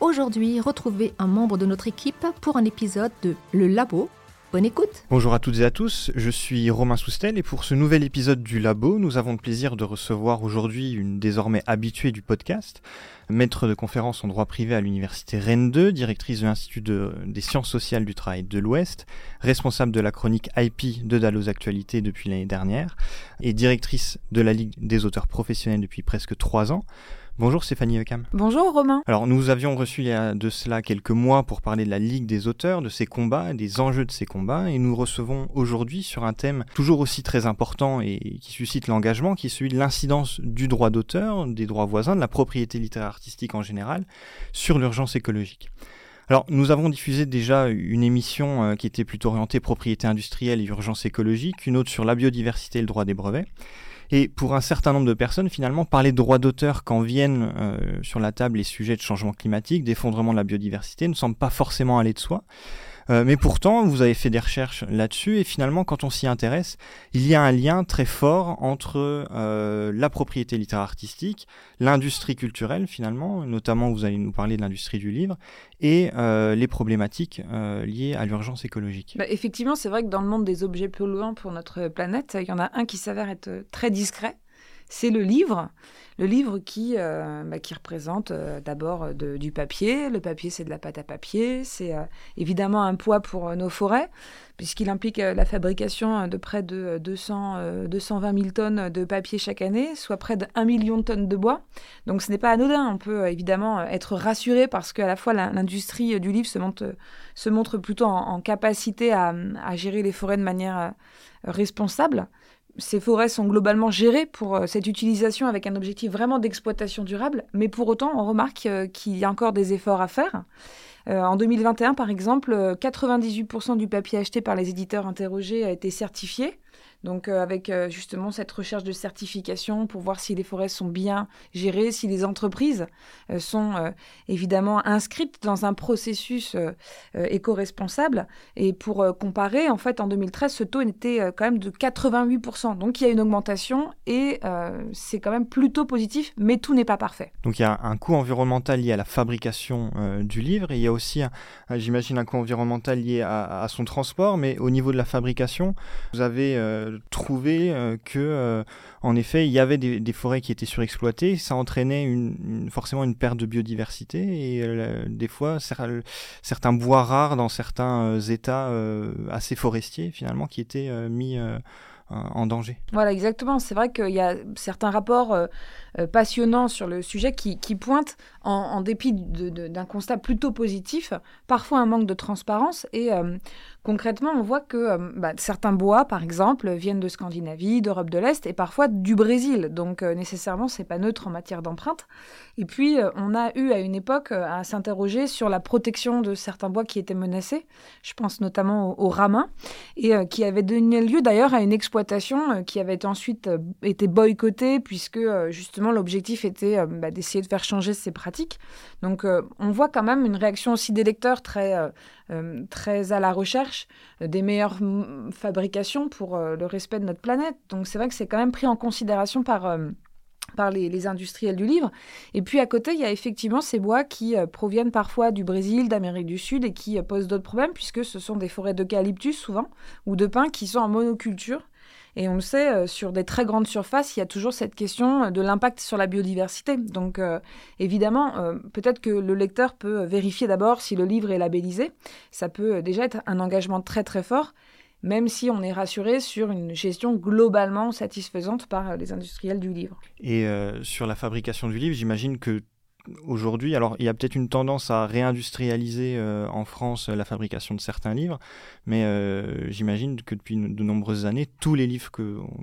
Aujourd'hui, retrouvez un membre de notre équipe pour un épisode de Le Labo. Bonne écoute Bonjour à toutes et à tous, je suis Romain Soustel et pour ce nouvel épisode du Labo, nous avons le plaisir de recevoir aujourd'hui une désormais habituée du podcast, maître de conférence en droit privé à l'université Rennes 2, directrice de l'Institut des sciences sociales du travail de l'Ouest, responsable de la chronique IP de Dallos Actualité depuis l'année dernière et directrice de la Ligue des auteurs professionnels depuis presque trois ans. Bonjour Stéphanie Eckham. Bonjour Romain. Alors nous avions reçu il y a de cela quelques mois pour parler de la Ligue des auteurs, de ses combats, des enjeux de ces combats, et nous recevons aujourd'hui sur un thème toujours aussi très important et qui suscite l'engagement, qui est celui de l'incidence du droit d'auteur, des droits voisins, de la propriété littéraire artistique en général, sur l'urgence écologique. Alors, nous avons diffusé déjà une émission euh, qui était plutôt orientée propriété industrielle et urgence écologique, une autre sur la biodiversité et le droit des brevets. Et pour un certain nombre de personnes, finalement, parler de droits d'auteur quand viennent euh, sur la table les sujets de changement climatique, d'effondrement de la biodiversité, ne semble pas forcément aller de soi. Euh, mais pourtant, vous avez fait des recherches là-dessus et finalement, quand on s'y intéresse, il y a un lien très fort entre euh, la propriété littéraire artistique, l'industrie culturelle finalement, notamment vous allez nous parler de l'industrie du livre, et euh, les problématiques liées à l'urgence écologique. Bah, effectivement, c'est vrai que dans le monde des objets polluants pour notre planète, il y en a un qui s'avère être très discret, c'est le livre. Le livre qui, euh, bah, représente euh, d'abord euh, du papier. Le papier, c'est de la pâte à papier. C'est évidemment un poids pour nos forêts, puisqu'il implique la fabrication de près de 200, 220 000 tonnes de papier chaque année, soit près de 1 million de tonnes de bois. Donc ce n'est pas anodin. On peut évidemment être rassuré parce qu'à la fois l'industrie du livre se montre, se montre plutôt en, capacité à, gérer les forêts de manière responsable ces forêts sont globalement gérées pour euh, cette utilisation avec un objectif vraiment d'exploitation durable, mais pour autant, on remarque euh, qu'il y a encore des efforts à faire. Euh, en 2021, par exemple, 98% du papier acheté par les éditeurs interrogés a été certifié, donc euh, avec euh, justement cette recherche de certification pour voir si les forêts sont bien gérées, si les entreprises euh, sont évidemment inscrites dans un processus éco-responsable. Et pour comparer, en fait, en 2013, ce taux était quand même de 88%. Donc il y a une augmentation et c'est quand même plutôt positif, mais tout n'est pas parfait. Donc il y a un coût environnemental lié à la fabrication du livre il y a aussi, j'imagine, un coût environnemental lié à, son transport, mais au niveau de la fabrication, vous avez trouvé euh, que, euh, en effet, il y avait des, forêts qui étaient surexploitées. Ça entraînait une, forcément une perte de biodiversité et euh, des fois certains bois rares dans certains États assez forestiers finalement qui étaient mis en danger. Voilà, exactement. C'est vrai qu'il y a certains rapports passionnants sur le sujet qui, pointent, en, dépit d'un constat plutôt positif, parfois un manque de transparence et Concrètement, on voit que euh, bah, certains bois, par exemple, viennent de Scandinavie, d'Europe de l'Est et parfois du Brésil. Donc euh, nécessairement, c'est pas neutre en matière d'empreinte. Et puis, euh, on a eu à une époque à s'interroger sur la protection de certains bois qui étaient menacés. Je pense notamment au, ramin et qui avait donné lieu d'ailleurs à une exploitation qui avait ensuite été boycottée puisque justement l'objectif était bah, d'essayer de faire changer ces pratiques. Donc, on voit quand même une réaction aussi des lecteurs très très à la recherche des meilleures fabrications pour euh, le respect de notre planète. Donc c'est vrai que c'est quand même pris en considération par euh, par les, industriels du livre. Et puis à côté, il y a effectivement ces bois qui proviennent parfois du Brésil, d'Amérique du Sud et qui posent d'autres problèmes puisque ce sont des forêts d'eucalyptus souvent ou de pins qui sont en monoculture et on le sait, euh, sur des très grandes surfaces, il y a toujours cette question de l'impact sur la biodiversité. Donc euh, évidemment, euh, peut-être que le lecteur peut vérifier d'abord si le livre est labellisé. Ça peut déjà être un engagement très très fort même si on est rassuré sur une gestion globalement satisfaisante par les industriels du livre. Et sur la fabrication du livre, j'imagine que aujourd'hui, alors il y a peut-être une tendance à réindustrialiser euh, en France la fabrication de certains livres, mais euh, j'imagine que depuis de nombreuses années, tous les livres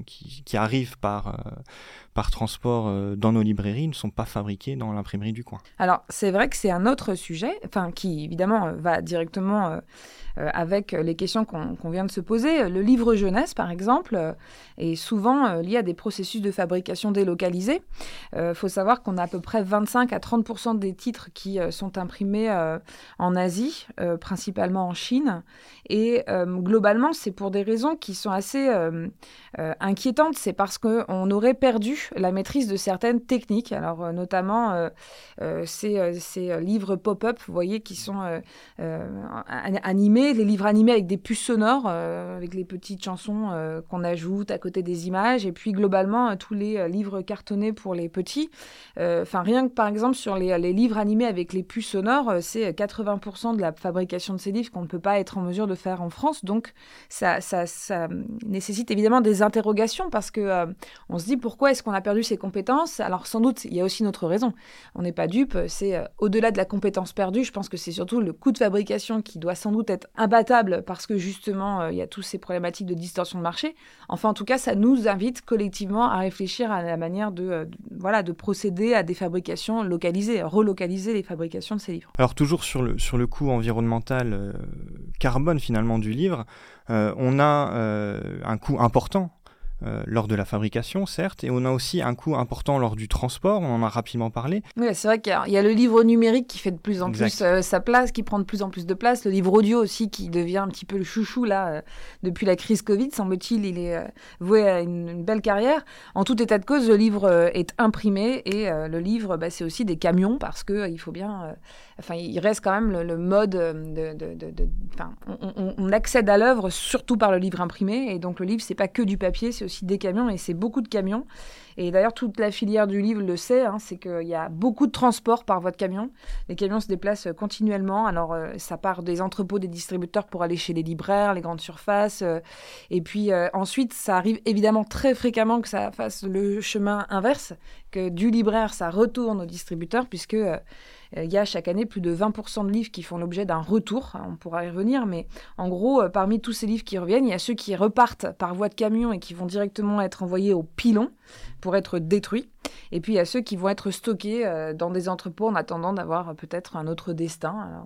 qui, arrivent par, euh, par transport euh, dans nos librairies ne sont pas fabriqués dans l'imprimerie du coin. Alors c'est vrai que c'est un autre sujet, enfin qui évidemment euh, va directement euh, avec les questions qu'on vient de se poser. Le livre jeunesse, par exemple, est souvent lié à des processus de fabrication délocalisés. Il faut savoir qu'on a à peu près 25 à 30 des titres qui sont imprimés en Asie, principalement en Chine. Et globalement, c'est pour des raisons qui sont assez inquiétantes. C'est parce qu'on aurait perdu la maîtrise de certaines techniques. Alors, euh, notamment euh, euh, ces, livres pop-up, vous voyez, qui sont animés, les livres animés avec des puces sonores, avec les petites chansons qu'on ajoute à côté des images, et puis globalement, tous les livres cartonnés pour les petits. Enfin, rien que par exemple sur les, livres animés avec les puces sonores, c'est 80% de la fabrication de ces livres qu'on ne peut pas être en mesure de faire en France. Donc, ça, ça, ça nécessite évidemment des interrogations parce que on se dit pourquoi est-ce qu'on a perdu ses compétences Alors sans doute, il y a aussi notre raison. On n'est pas dupe, c'est euh, au-delà de la compétence perdue, je pense que c'est surtout le coût de fabrication qui doit sans doute être imbattable parce que justement, euh, il y a toutes ces problématiques de distorsion de marché. Enfin, en tout cas, ça nous invite collectivement à réfléchir à la manière de, euh, voilà, de procéder à des fabrications localisées, relocaliser les fabrications de ces livres. Alors toujours sur le, sur le coût environnemental carbone finalement du livre, on a un coût important euh, lors de la fabrication, certes, et on a aussi un coût important lors du transport, on en a rapidement parlé. Oui, c'est vrai qu'il y, a le livre numérique qui fait de plus en plus euh, sa place, qui prend de plus en plus de place, le livre audio aussi qui devient un petit peu le chouchou là, euh, depuis la crise Covid, semble-t-il, il est voué à une, belle carrière. En tout état de cause, le livre est imprimé et le livre, bah, c'est aussi des camions parce qu'il faut bien enfin, il reste quand même le, mode de, on, accède à l'œuvre surtout par le livre imprimé, et donc le livre c'est pas que du papier, c'est aussi des camions, et c'est beaucoup de camions. Et d'ailleurs toute la filière du livre le sait, hein, c'est qu'il y a beaucoup de transport par voie de camion. Les camions se déplacent continuellement. Alors euh, ça part des entrepôts des distributeurs pour aller chez les libraires, les grandes surfaces, euh, et puis euh, ensuite ça arrive évidemment très fréquemment que ça fasse le chemin inverse, que du libraire ça retourne au distributeur, puisque euh, il y a chaque année plus de 20% de livres qui font l'objet d'un retour. On pourra y revenir, mais en gros, euh, parmi tous ces livres qui reviennent, il y a ceux qui repartent par voie de camion et qui vont directement être envoyés au pilon pour être détruits. Et puis il y a ceux qui vont être stockés euh, dans des entrepôts en attendant d'avoir peut-être un autre destin.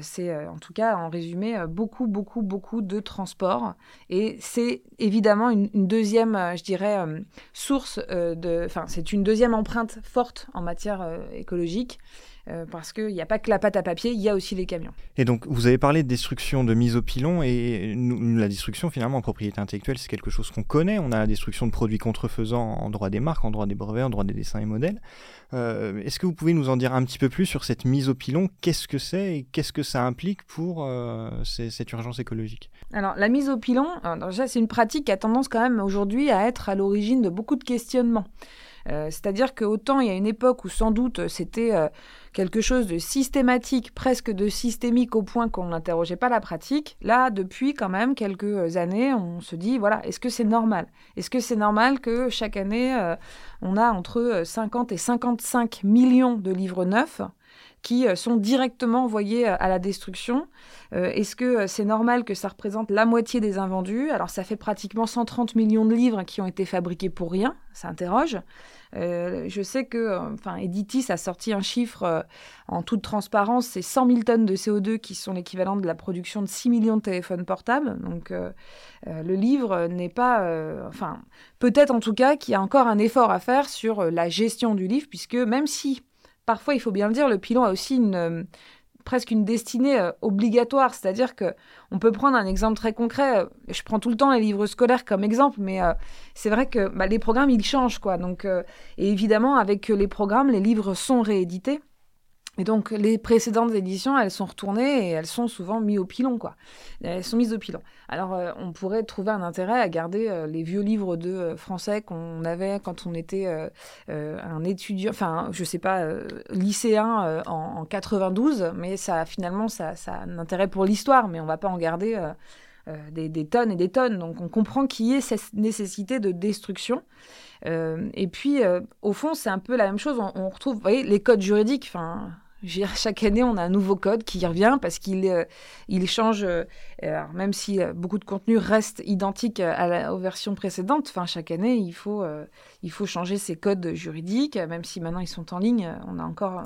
C'est en tout cas, en résumé, beaucoup, beaucoup, beaucoup de transport. Et c'est évidemment une, une deuxième, je dirais, source de. Enfin, c'est une deuxième empreinte forte en matière écologique. Euh, parce qu'il n'y a pas que la pâte à papier, il y a aussi les camions. Et donc, vous avez parlé de destruction de mise au pilon, et la destruction, finalement, en propriété intellectuelle, c'est quelque chose qu'on connaît. On a la destruction de produits contrefaisants en droit des marques, en droit des brevets, en droit des dessins et modèles. Euh, est-ce que vous pouvez nous en dire un petit peu plus sur cette mise au pilon? Qu'est-ce que c'est et qu'est-ce que ça implique pour euh, cette urgence écologique? Alors, la mise au pilon, déjà, c'est une pratique qui a tendance quand même aujourd'hui à être à l'origine de beaucoup de questionnements. C'est-à-dire qu'autant il y a une époque où sans doute c'était quelque chose de systématique, presque de systémique au point qu'on n'interrogeait pas la pratique. Là, depuis quand même quelques années, on se dit, voilà, est-ce que c'est normal? Est-ce que c'est normal que chaque année, euh, on a entre 50 et 55 millions de livres neufs qui euh, sont directement envoyés euh, à la destruction. Est-ce que c'est normal que ça représente la moitié des invendus? Alors ça fait pratiquement 130 millions de livres qui ont été fabriqués pour rien, ça interroge. Euh, je sais que, euh, enfin, Editis a sorti un chiffre euh, en toute transparence, c'est 100 000 tonnes de CO2 qui sont l'équivalent de la production de 6 millions de téléphones portables. Donc, le livre n'est pas, enfin, peut-être en tout cas qu'il y a encore un effort à faire sur la gestion du livre, puisque même si Parfois, il faut bien le dire, le pilon a aussi une, presque une destinée euh, obligatoire. C'est-à-dire que on peut prendre un exemple très concret. Euh, je prends tout le temps les livres scolaires comme exemple, mais euh, c'est vrai que bah, les programmes ils changent quoi. Donc et évidemment avec les programmes, les livres sont réédités. Et donc, les précédentes éditions, elles sont retournées et elles sont souvent mises au pilon, quoi. Elles sont mises au pilon. Alors, euh, on pourrait trouver un intérêt à garder euh, les vieux livres de euh, français qu'on avait quand on était un étudiant, enfin, je sais pas, lycéen en, 92, mais ça, finalement, ça, ça a un intérêt pour l'histoire, mais on va pas en garder des, tonnes et des tonnes. Donc, on comprend qu'il y ait cette nécessité de destruction. et puis, au fond, c'est un peu la même chose. On, on retrouve, vous voyez, les codes juridiques, enfin chaque année, on a un nouveau code qui revient parce qu'il euh, il change, euh, même si euh, beaucoup de contenu reste identique à la, aux versions précédentes, chaque année, il faut, il faut changer ces codes juridiques, même si maintenant ils sont en ligne, on a encore...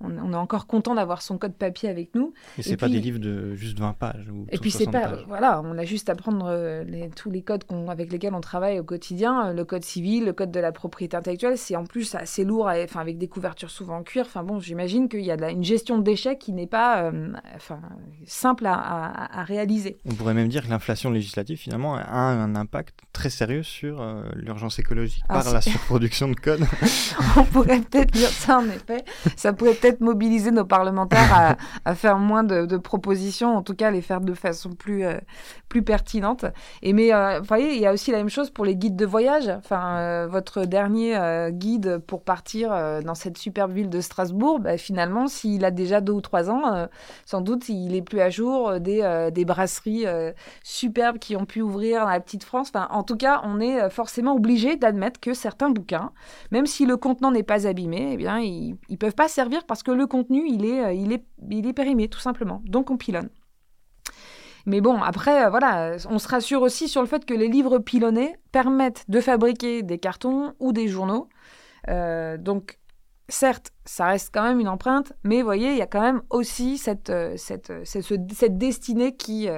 on, on est encore content d'avoir son code papier avec nous. Et c'est pas puis- des livres de juste 20 pages. Ou Et puis c'est 60 pas, pages. voilà, on a juste à prendre euh, les- tous les codes avec lesquels on travaille au quotidien, euh, le code civil, le code de la propriété intellectuelle, c'est en plus assez lourd, enfin avec des couvertures souvent en cuir. Enfin bon, j'imagine qu'il y a de la- une gestion de déchets qui n'est pas, euh, enfin simple à, à- à réaliser. On pourrait même dire que l'inflation législative, finalement, a un impact très sérieux sur euh, l'urgence écologique Ah, par la surproduction de code. on pourrait peut-être dire ça en effet. Ça pourrait peut-être mobiliser nos parlementaires à, faire moins de, propositions, en tout cas les faire de façon plus, euh, plus pertinente. Et mais euh, vous voyez, il y a aussi la même chose pour les guides de voyage. Enfin, euh, votre dernier guide pour partir dans cette superbe ville de Strasbourg, bah, finalement, s'il a déjà deux ou trois ans, sans doute il est plus à jour des, des brasseries superbes qui ont pu ouvrir dans la petite France. Enfin, en tout cas, on est forcément obligé d'admettre que certains bouquins même si le contenant n'est pas abîmé, eh bien, ils ne peuvent pas servir parce que le contenu, il est, euh, il est, il est périmé, tout simplement. Donc, on pilonne. Mais bon, après, euh, voilà, on se rassure aussi sur le fait que les livres pilonnés permettent de fabriquer des cartons ou des journaux. Euh, donc, certes, ça reste quand même une empreinte, mais vous voyez, il y a quand même aussi cette, cette, cette, ce- cette destinée qui,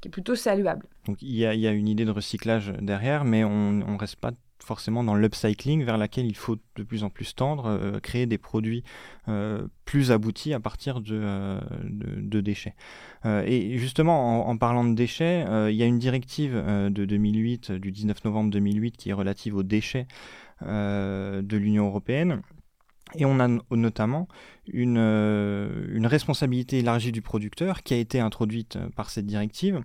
qui est plutôt saluable. Donc il y, a, y a une idée de recyclage derrière, mais on ne reste pas forcément dans l'upcycling vers laquelle il faut de plus en plus tendre, euh, créer des produits euh, plus aboutis à partir de, euh, de, déchets. Et justement, en, en parlant de déchets, il y a une directive de 2008, euh, du 19 novembre 2008, qui est relative aux déchets de l'Union européenne. Et on a no- notamment une, euh, une responsabilité élargie du producteur qui a été introduite euh, par cette directive.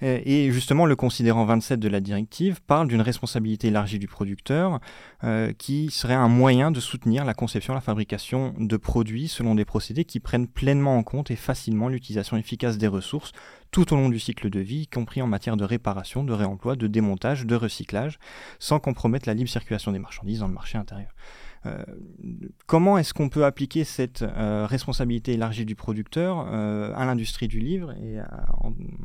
Et justement, le considérant 27 de la directive parle d'une responsabilité élargie du producteur euh, qui serait un moyen de soutenir la conception la fabrication de produits selon des procédés qui prennent pleinement en compte et facilement l'utilisation efficace des ressources tout au long du cycle de vie, y compris en matière de réparation, de réemploi, de démontage, de recyclage, sans compromettre la libre circulation des marchandises dans le marché intérieur. Euh, comment est-ce qu'on peut appliquer cette euh, responsabilité élargie du producteur euh, à l'industrie du livre et à,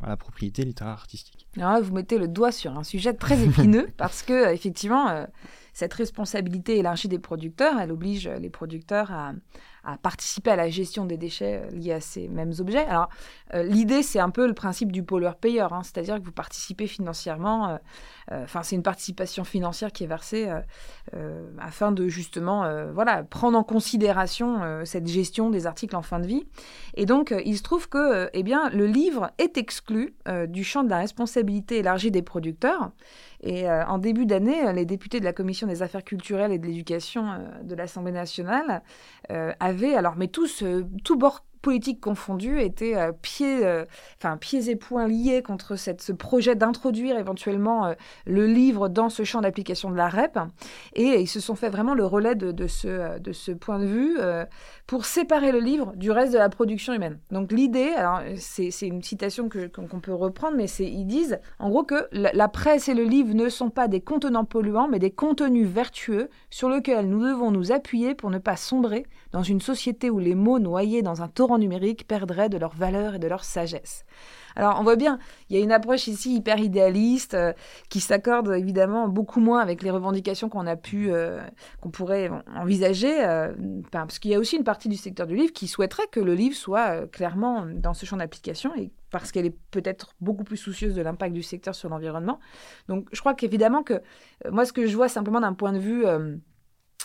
la propriété littéraire artistique? Alors là, vous mettez le doigt sur un sujet très épineux parce que effectivement, cette responsabilité élargie des producteurs, elle oblige les producteurs à, à participer à la gestion des déchets euh, liés à ces mêmes objets. Alors, euh, l'idée, c'est un peu le principe du pollueur-payeur, hein, c'est-à-dire que vous participez financièrement. euh, Enfin, c'est une participation financière qui est versée afin de justement, voilà, prendre en considération cette gestion des articles en fin de vie. Et donc, il se trouve que, eh bien, le livre est exclu du champ de la responsabilité élargie des producteurs. Et en début d'année, les députés de la Commission des affaires culturelles et de l'éducation de l'Assemblée nationale avaient, alors, mais tous, euh, tous bords politiques confondus, étaient euh, pieds, euh, pieds et poings liés contre cette, ce projet d'introduire éventuellement euh, le livre dans ce champ d'application de la REP. Et ils se sont fait vraiment le relais de, ce, de ce point de vue pour séparer le livre du reste de la production humaine. Donc l'idée, c'est une citation qu'on peut reprendre, mais ils disent en gros que la, la presse et le livre ne sont pas des contenants polluants, mais des contenus vertueux sur lesquels nous devons nous appuyer pour ne pas sombrer dans une société où les mots noyés dans un torrent numérique perdraient de leur valeur et de leur sagesse. Alors on voit bien, il y a une approche ici hyper idéaliste euh, qui s'accorde évidemment beaucoup moins avec les revendications qu'on a pu, euh, qu'on pourrait envisager, euh, parce qu'il y a aussi une partie du secteur du livre qui souhaiterait que le livre soit clairement dans ce champ d'application et parce qu'elle est peut-être beaucoup plus soucieuse de l'impact du secteur sur l'environnement. Donc je crois qu'évidemment que moi ce que je vois simplement d'un point de vue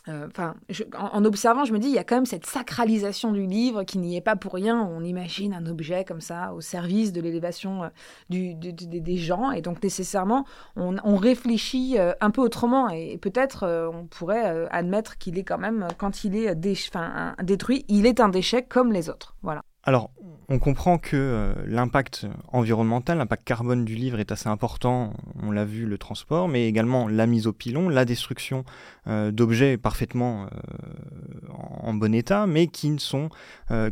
euh, en, observant, je me dis, il y a quand même cette sacralisation du livre qui n'y est pas pour rien. On imagine un objet comme ça au service de l'élévation euh, des gens, et donc nécessairement, on, réfléchit euh, un peu autrement. Et peut-être, on pourrait admettre qu'il est quand même, quand il est détruit, il est un déchet comme les autres. Voilà. Alors, on comprend que euh, l'impact environnemental, l'impact carbone du livre est assez important. On l'a vu, le transport, mais également la mise au pilon, la destruction euh, d'objets parfaitement en, bon état, mais qui ne sont,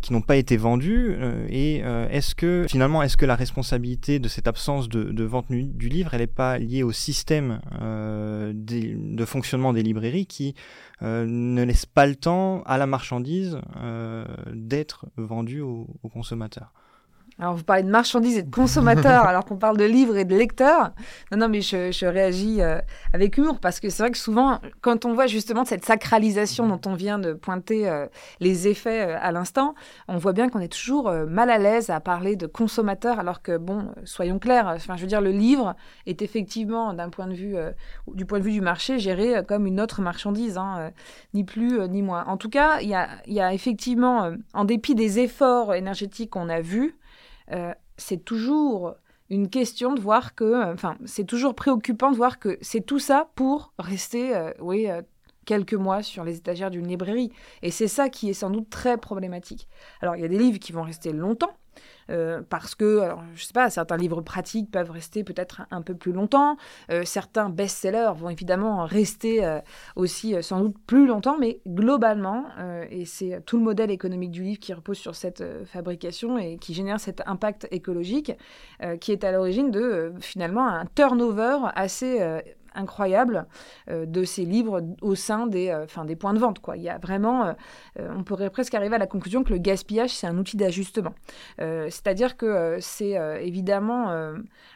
qui n'ont pas été vendus. et est-ce que finalement, est-ce que la responsabilité de cette absence de, vente du livre, elle n'est pas liée au système de fonctionnement des librairies qui ne laisse pas le temps à la marchandise d'être vendue aux consommateurs alors, vous parlez de marchandises et de consommateurs, alors qu'on parle de livres et de lecteurs. Non, non, mais je, réagis euh, avec humour parce que c'est vrai que souvent, quand on voit justement cette sacralisation dont on vient de pointer euh, les effets euh, à l'instant, on voit bien qu'on est toujours mal à l'aise à parler de consommateurs, alors que, bon, soyons clairs, enfin, je veux dire, le livre est effectivement, d'un point de vue, du point de vue du marché, géré comme une autre marchandise, hein, ni plus ni moins. En tout cas, il y a, y a effectivement, en dépit des efforts énergétiques qu'on a vus, euh, c'est toujours une question de voir que, euh, enfin, c'est toujours préoccupant de voir que c'est tout ça pour rester, euh, oui, quelques mois sur les étagères d'une librairie. Et c'est ça qui est sans doute très problématique. Alors, il y a des livres qui vont rester longtemps, euh, parce que, alors, je sais pas, certains livres pratiques peuvent rester peut-être un, peu plus longtemps, euh, certains best-sellers vont évidemment rester euh, aussi sans doute plus longtemps, mais globalement, et c'est tout le modèle économique du livre qui repose sur cette fabrication et qui génère cet impact écologique, qui est à l'origine de finalement un turnover assez incroyable euh, de ces livres au sein des, euh, des points de vente. Quoi. Il y a vraiment, euh, on pourrait presque arriver à la conclusion que le gaspillage, c'est un outil d'ajustement. C'est-à-dire que c'est évidemment,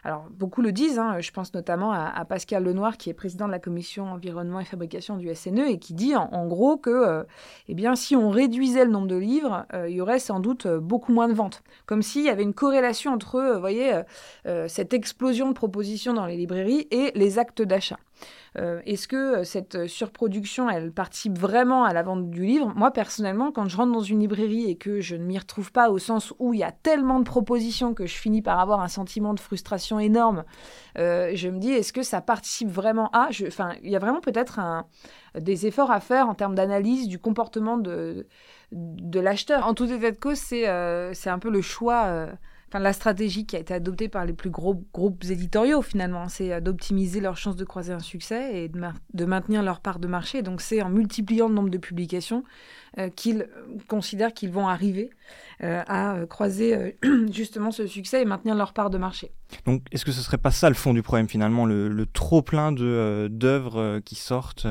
alors beaucoup le disent, hein, je pense notamment à, Pascal Lenoir, qui est président de la commission environnement et fabrication du SNE, et qui dit en, gros que eh bien, si on réduisait le nombre de livres, il y aurait sans doute beaucoup moins de ventes. Comme s'il y avait une corrélation entre, voyez, cette explosion de propositions dans les librairies et les actes d'achat. Euh, est-ce que euh, cette surproduction, elle participe vraiment à la vente du livre? Moi, personnellement, quand je rentre dans une librairie et que je ne m'y retrouve pas au sens où il y a tellement de propositions que je finis par avoir un sentiment de frustration énorme, euh, je me dis, est-ce que ça participe vraiment à... Enfin, il y a vraiment peut-être des efforts à faire en termes d'analyse du comportement de, de l'acheteur. En tout état de cause, c'est un peu le choix la stratégie qui a été adoptée par les plus gros groupes éditoriaux finalement, c'est euh, d'optimiser leurs chances de croiser un succès et de, maintenir leur part de marché. Donc c'est en multipliant le nombre de publications euh, qu'ils considèrent qu'ils vont arriver euh, à croiser justement ce succès et maintenir leur part de marché. Donc est-ce que ce serait pas ça le fond du problème finalement, le, trop plein d'œuvres qui sortent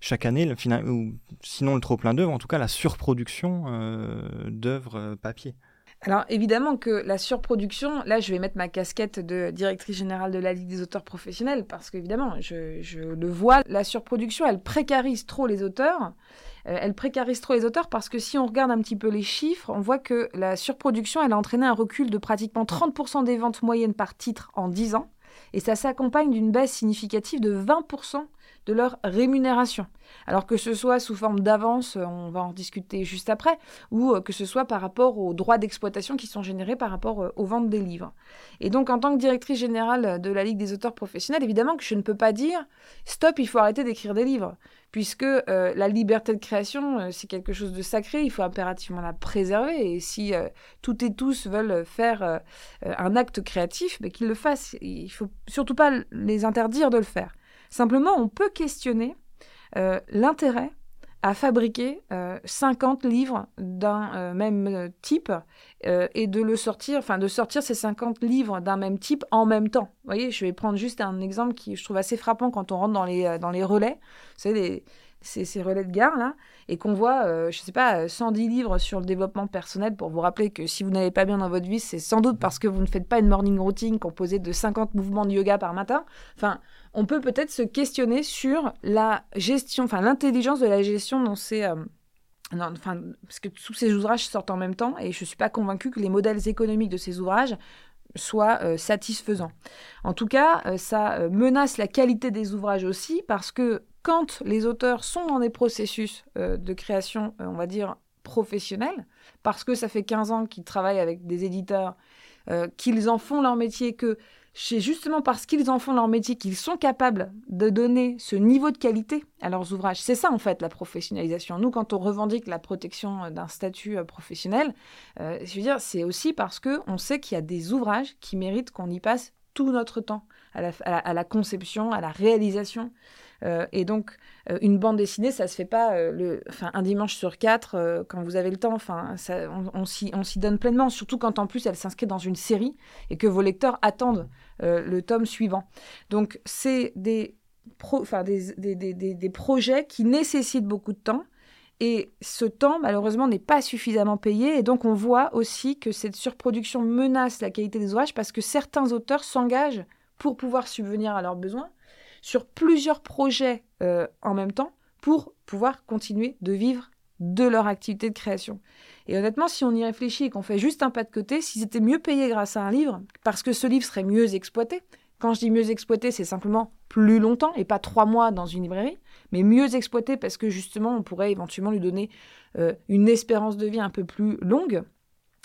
chaque année, ou sinon le trop plein d'œuvres, en tout cas la surproduction d'œuvres papier? Alors évidemment que la surproduction, là je vais mettre ma casquette de directrice générale de la Ligue des auteurs professionnels, parce qu'évidemment, je, le vois, la surproduction, elle précarise trop les auteurs. Euh, elle précarise trop les auteurs parce que si on regarde un petit peu les chiffres, on voit que la surproduction, elle a entraîné un recul de pratiquement 30% des ventes moyennes par titre en 10 ans. Et ça s'accompagne d'une baisse significative de 20% de leur rémunération. Alors que ce soit sous forme d'avance, on va en discuter juste après, ou euh, que ce soit par rapport aux droits d'exploitation qui sont générés par rapport euh, aux ventes des livres. Et donc en tant que directrice générale de la Ligue des auteurs professionnels, évidemment que je ne peux pas dire stop, il faut arrêter d'écrire des livres, puisque la liberté de création, c'est quelque chose de sacré, il faut impérativement la préserver, et si toutes et tous veulent faire un acte créatif, ben, qu'ils le fassent. Il ne faut surtout pas les interdire de le faire. Simplement, on peut questionner euh, l'intérêt à fabriquer 50 euh, livres d'un euh, même type et de le sortir, enfin de sortir ces 50 livres d'un même type en même temps. Vous voyez, je vais prendre juste un exemple qui je trouve assez frappant quand on rentre dans les, dans les relais. Vous savez, ces, ces relais de gare là, et qu'on voit, euh, je sais pas, 110 livres sur le développement personnel pour vous rappeler que si vous n'allez pas bien dans votre vie, c'est sans doute parce que vous ne faites pas une morning routine composée de 50 mouvements de yoga par matin. Enfin, on peut peut-être se questionner sur la gestion, enfin l'intelligence de la gestion dans ces... Euh, non, enfin, parce que tous ces ouvrages sortent en même temps et je ne suis pas convaincue que les modèles économiques de ces ouvrages soient euh, satisfaisants. En tout cas, ça menace la qualité des ouvrages aussi parce que quand les auteurs sont dans des processus euh, de création, euh, on va dire, professionnels, parce que ça fait 15 ans qu'ils travaillent avec des éditeurs euh, qu'ils en font leur métier, que c'est justement parce qu'ils en font leur métier qu'ils sont capables de donner ce niveau de qualité à leurs ouvrages. C'est ça en fait la professionnalisation. Nous, quand on revendique la protection euh, d'un statut euh, professionnel, je veux dire, c'est aussi parce que on sait qu'il y a des ouvrages qui méritent qu'on y passe tout notre temps à la conception, à la réalisation. Euh, et donc, euh, une bande dessinée, ça se fait pas euh, un dimanche sur quatre quand vous avez le temps. Enfin, on, s'y donne pleinement, surtout quand en plus elle s'inscrit dans une série et que vos lecteurs attendent le tome suivant. Donc, c'est des projets qui nécessitent beaucoup de temps. Et ce temps, malheureusement, n'est pas suffisamment payé. Et donc, on voit aussi que cette surproduction menace la qualité des ouvrages parce que certains auteurs s'engagent pour pouvoir subvenir à leurs besoins sur plusieurs projets euh, en même temps pour pouvoir continuer de vivre de leur activité de création. Et honnêtement, si on y réfléchit et qu'on fait juste un pas de côté, s'ils étaient mieux payés grâce à un livre, parce que ce livre serait mieux exploité, quand je dis mieux exploité, c'est simplement plus longtemps et pas trois mois dans une librairie, mais mieux exploité parce que justement, on pourrait éventuellement lui donner euh, une espérance de vie un peu plus longue,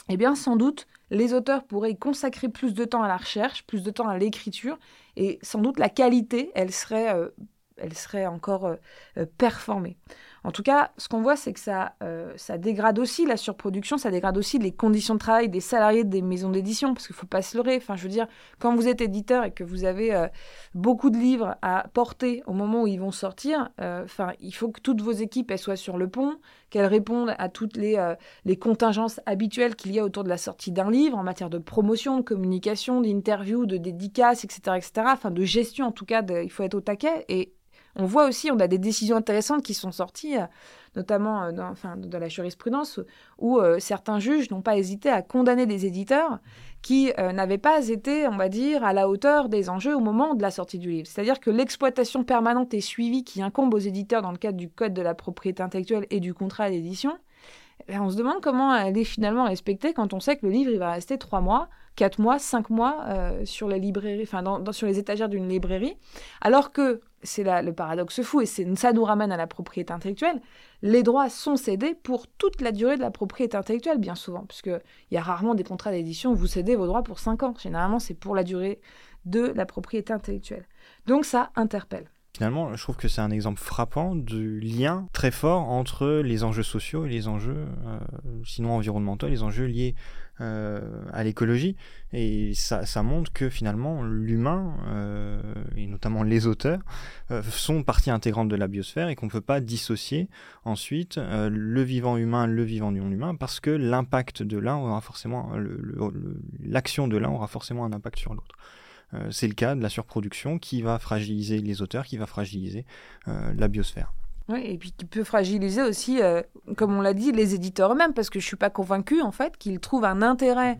eh bien, sans doute, les auteurs pourraient y consacrer plus de temps à la recherche, plus de temps à l'écriture, et sans doute la qualité, elle serait, euh, elle serait encore euh, euh, performée. En tout cas, ce qu'on voit, c'est que ça, ça dégrade aussi la surproduction, ça dégrade aussi les conditions de travail des salariés des maisons d'édition, parce qu'il ne faut pas se leurrer. Enfin, je veux dire, quand vous êtes éditeur et que vous avez beaucoup de livres à porter au moment où ils vont sortir, enfin, il faut que toutes vos équipes soient sur le pont, qu'elles répondent à toutes les, les contingences habituelles qu'il y a autour de la sortie d'un livre en matière de promotion, de communication, d'interview, de dédicace, etc., etc. Enfin, de gestion en tout cas, il faut être au taquet et on voit aussi, on a des décisions intéressantes qui sont sorties, euh, notamment euh, dans, la jurisprudence, où euh, certains juges n'ont pas hésité à condamner des éditeurs qui n'avaient pas été, on va dire, à la hauteur des enjeux au moment de la sortie du livre. C'est-à-dire que l'exploitation permanente et suivie qui incombe aux éditeurs dans le cadre du Code de la propriété intellectuelle et du contrat d'édition, eh on se demande comment elle est finalement respectée quand on sait que le livre il va rester trois mois, quatre mois, cinq mois sur sur les étagères d'une librairie, alors que c'est le paradoxe fou, et ça nous ramène à la propriété intellectuelle, les droits sont cédés pour toute la durée de la propriété intellectuelle, bien souvent, puisqu'il y a rarement des contrats d'édition où vous cédez vos droits pour 5 ans. Généralement, c'est pour la durée de la propriété intellectuelle. Donc ça interpelle. Finalement, je trouve que c'est un exemple frappant du lien très fort entre les enjeux sociaux et les enjeux, euh, sinon environnementaux, les enjeux liés euh, à l'écologie. Et ça, montre que finalement, l'humain, euh, et notamment les auteurs, sont partie intégrante de la biosphère et qu'on ne peut pas dissocier ensuite le vivant humain, le vivant non humain, parce que l'impact de l'un aura forcément, l'action de l'un aura forcément un impact sur l'autre. Euh, c'est le cas de la surproduction qui va fragiliser les auteurs, qui va fragiliser euh, la biosphère. Oui, et puis qui peut fragiliser aussi, euh, comme on l'a dit, les éditeurs eux-mêmes, parce que je ne suis pas convaincue, en fait, qu'ils trouvent un intérêt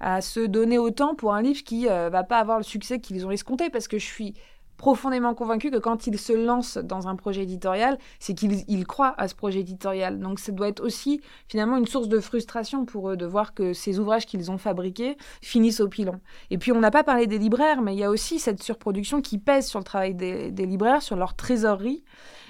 à se donner autant pour un livre qui ne va pas avoir le succès qu'ils ont escompté, parce que je suis profondément convaincu que quand ils se lancent dans un projet éditorial, c'est qu'ils croient à ce projet éditorial. Donc ça doit être aussi finalement une source de frustration pour eux de voir que ces ouvrages qu'ils ont fabriqués finissent au pilon. Et puis on n'a pas parlé des libraires, mais il y a aussi cette surproduction qui pèse sur le travail des, libraires, sur leur trésorerie,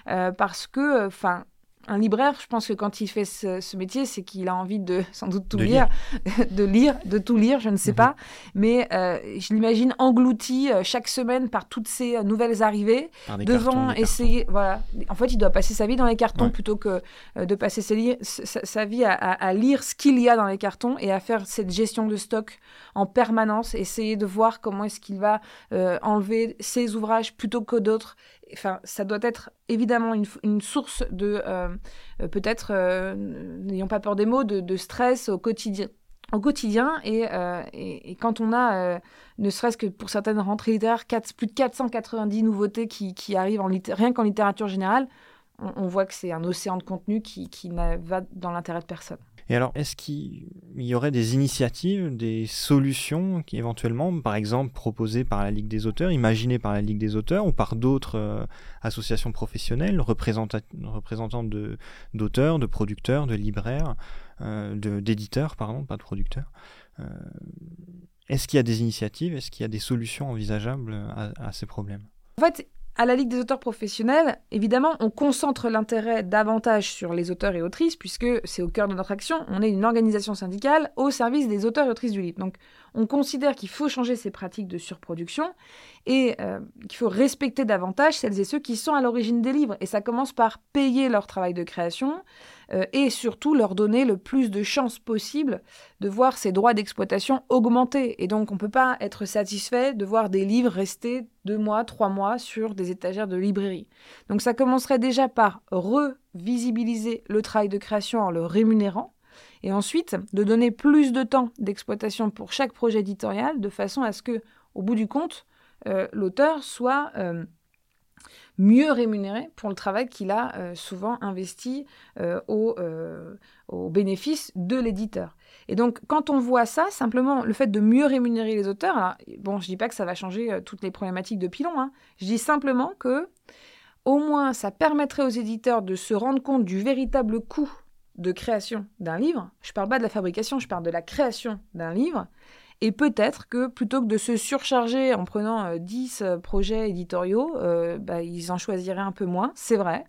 euh, parce que, enfin, un libraire, je pense que quand il fait ce, métier, c'est qu'il a envie de sans doute tout lire, de lire, de tout lire, je ne sais mhm. pas. Mais euh, je l'imagine englouti euh, chaque semaine par toutes ces euh, nouvelles arrivées, devant essayer. Voilà. En fait, il doit passer sa vie dans les cartons plutôt que de passer sa, vie à, lire ce qu'il y a dans les cartons et à faire cette gestion de stock en permanence, essayer de voir comment est-ce qu'il va enlever ses ouvrages plutôt que d'autres enfin, ça doit être évidemment une, source de, euh, euh, peut-être, euh, n'ayons pas peur des mots, de, stress au quotidien. Au quotidien, et, et, quand on a, ne serait-ce que pour certaines rentrées littéraires, plus de 490 nouveautés qui, arrivent en rien qu'en littérature générale, on, voit que c'est un océan de contenu qui, qui va dans l'intérêt de personne. Et alors, est-ce qu'il y aurait des initiatives, des solutions qui éventuellement, par exemple, proposées par la Ligue des auteurs, imaginées par la Ligue des auteurs ou par d'autres euh, associations professionnelles, représentantes d'auteurs, de, producteurs, de libraires, euh, d'éditeurs, pardon, pas de producteurs euh, Est-ce qu'il y a des initiatives, est-ce qu'il y a des solutions envisageables à, ces problèmes? À la Ligue des auteurs professionnels, évidemment, on concentre l'intérêt davantage sur les auteurs et autrices, puisque c'est au cœur de notre action. On est une organisation syndicale au service des auteurs et autrices du livre. On considère qu'il faut changer ces pratiques de surproduction et euh, qu'il faut respecter davantage celles et ceux qui sont à l'origine des livres. Et ça commence par payer leur travail de création euh, et surtout leur donner le plus de chances possible de voir ces droits d'exploitation augmenter. Et donc on ne peut pas être satisfait de voir des livres rester deux mois, trois mois sur des étagères de librairie. Donc ça commencerait déjà par revisibiliser le travail de création en le rémunérant et ensuite de donner plus de temps d'exploitation pour chaque projet éditorial de façon à ce que, au bout du compte, euh, l'auteur soit euh, mieux rémunéré pour le travail qu'il a euh, souvent investi au, bénéfice de l'éditeur. Et donc, quand on voit ça, simplement le fait de mieux rémunérer les auteurs, bon, je dis pas que ça va changer toutes les problématiques de Pilon, hein, je dis simplement que au moins ça permettrait aux éditeurs de se rendre compte du véritable coût de création d'un livre, je parle pas de la fabrication, je parle de la création d'un livre, et peut-être que plutôt que de se surcharger en prenant 10 euh, euh, projets éditoriaux, euh, bah, ils en choisiraient un peu moins, c'est vrai,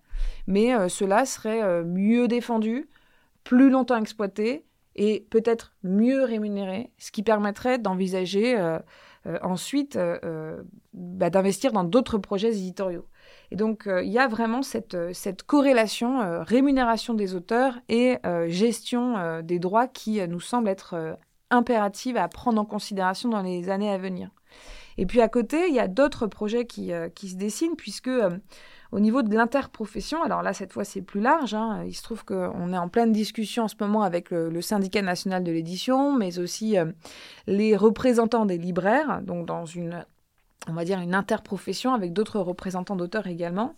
mais cela serait mieux défendu, plus longtemps exploité, et peut-être mieux rémunéré, ce qui permettrait d'envisager ensuite bah, d'investir dans d'autres projets éditoriaux. Et donc, euh, il y a vraiment cette, euh, corrélation euh, rémunération des auteurs et gestion des droits qui nous semble être impérative à prendre en considération dans les années à venir. Et puis à côté, il y a d'autres projets qui, qui, se dessinent, puisque au niveau de l'interprofession, alors là, cette fois, c'est plus large. Hein, il se trouve qu'on est en pleine discussion en ce moment avec le, le syndicat national de l'édition, mais aussi les représentants des libraires, donc dans une on va dire, une interprofession avec d'autres représentants d'auteurs également.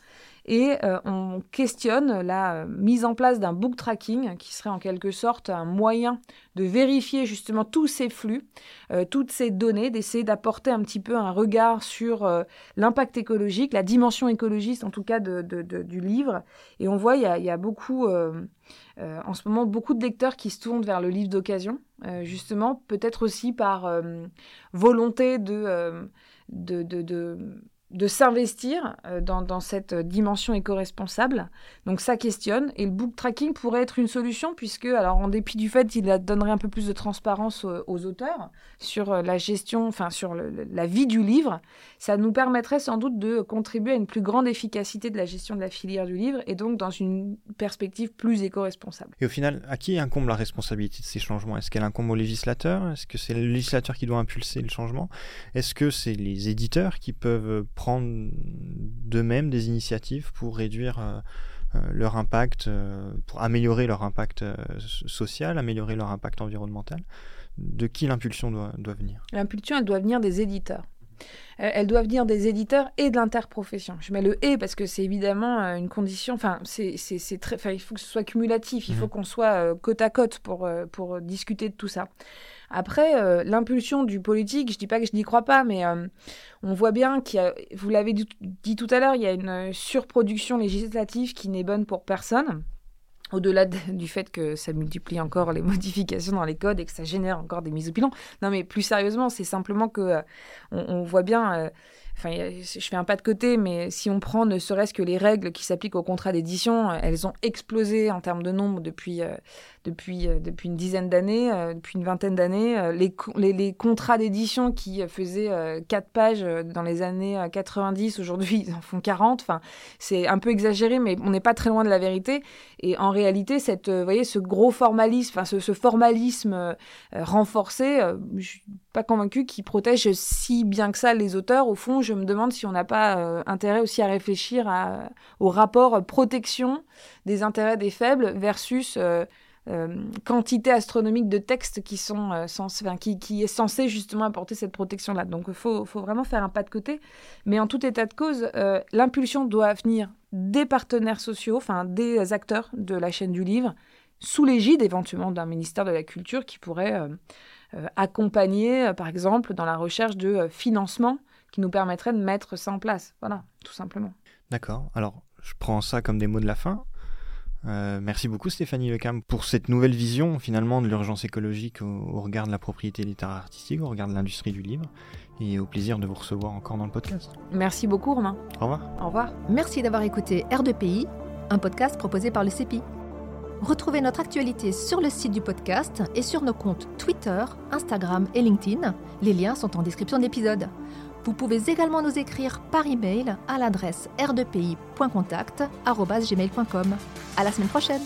Et euh, on questionne la euh, mise en place d'un book tracking qui serait en quelque sorte un moyen de vérifier justement tous ces flux, euh, toutes ces données, d'essayer d'apporter un petit peu un regard sur l'impact écologique, la dimension écologiste en tout cas de, du livre. Et on voit, il y a, beaucoup, en ce moment, beaucoup de lecteurs qui se tournent vers le livre d'occasion, justement, peut-être aussi par volonté de de, de, de de s'investir euh, dans, cette dimension éco-responsable. Donc ça questionne. Et le book tracking pourrait être une solution puisque, alors en dépit du fait qu'il donnerait un peu plus de transparence aux, auteurs sur euh, la gestion, enfin sur la vie du livre, ça nous permettrait sans doute de contribuer à une plus grande efficacité de la gestion de la filière du livre et donc dans une perspective plus éco-responsable. Et au final, à qui incombe la responsabilité de ces changements? Est-ce qu'elle incombe au législateur? Est-ce que c'est le législateur qui doit impulser le changement? Est-ce que c'est les éditeurs qui peuvent prendre d'eux-mêmes des initiatives pour réduire euh, euh, leur impact, euh, pour améliorer leur impact social, améliorer leur impact environnemental. De qui l'impulsion doit, doit venir? L'impulsion, elle doit venir des éditeurs. Elle doit venir des éditeurs et de l'interprofession. Je mets le et parce que c'est évidemment une condition. Enfin, c'est très. il faut que ce soit cumulatif. Il faut mmh. qu'on soit côte à côte pour pour discuter de tout ça. Après, euh, l'impulsion du politique, je dis pas que je n'y crois pas, mais euh, on voit bien qu'il y a, vous l'avez dit tout à l'heure, il y a une surproduction législative qui n'est bonne pour personne. Au-delà du fait que ça multiplie encore les modifications dans les codes et que ça génère encore des mises au bilan. Non, mais plus sérieusement, c'est simplement que euh, on, voit bien enfin, je fais un pas de côté, mais si on prend ne serait-ce que les règles qui s'appliquent au contrat d'édition, elles ont explosé en termes de nombre depuis, euh, depuis, euh, depuis une dizaine d'années, euh, depuis une vingtaine d'années. Les, les, contrats d'édition qui faisaient 4 pages dans les années 90, aujourd'hui, ils en font 40. Enfin, c'est un peu exagéré, mais on n'est pas très loin de la vérité. Et en réalité, ce gros formalisme, ce, formalisme renforcé, je suis pas convaincu qu'il protège si bien que ça les auteurs. Au fond, je me demande si on n'a pas euh, intérêt aussi à réfléchir au rapport protection des intérêts des faibles versus euh, euh, quantité astronomique de textes qui, sont, qui, qui, est censé justement apporter cette protection-là. Donc il faut, faut, vraiment faire un pas de côté. Mais en tout état de cause, l'impulsion doit venir des partenaires sociaux, enfin des acteurs de la chaîne du livre, sous l'égide éventuellement d'un ministère de la Culture qui pourrait accompagner, par exemple, dans la recherche de financement qui nous permettrait de mettre ça en place. Voilà, tout simplement. D'accord. Alors, je prends ça comme des mots de la fin. Euh, merci beaucoup Stéphanie Lecam pour cette nouvelle vision finalement de l'urgence écologique au, regard de la propriété littéraire artistique, au regard de l'industrie du livre et au plaisir de vous recevoir encore dans le podcast. Merci beaucoup Romain. Au revoir. Au revoir. Merci d'avoir écouté R2PI, un podcast proposé par le CEPI. Retrouvez notre actualité sur le site du podcast et sur nos comptes Twitter, Instagram et LinkedIn. Les liens sont en description de l'épisode. Vous pouvez également nous écrire par email à l'adresse r2pi.contact@gmail.com. À la semaine prochaine.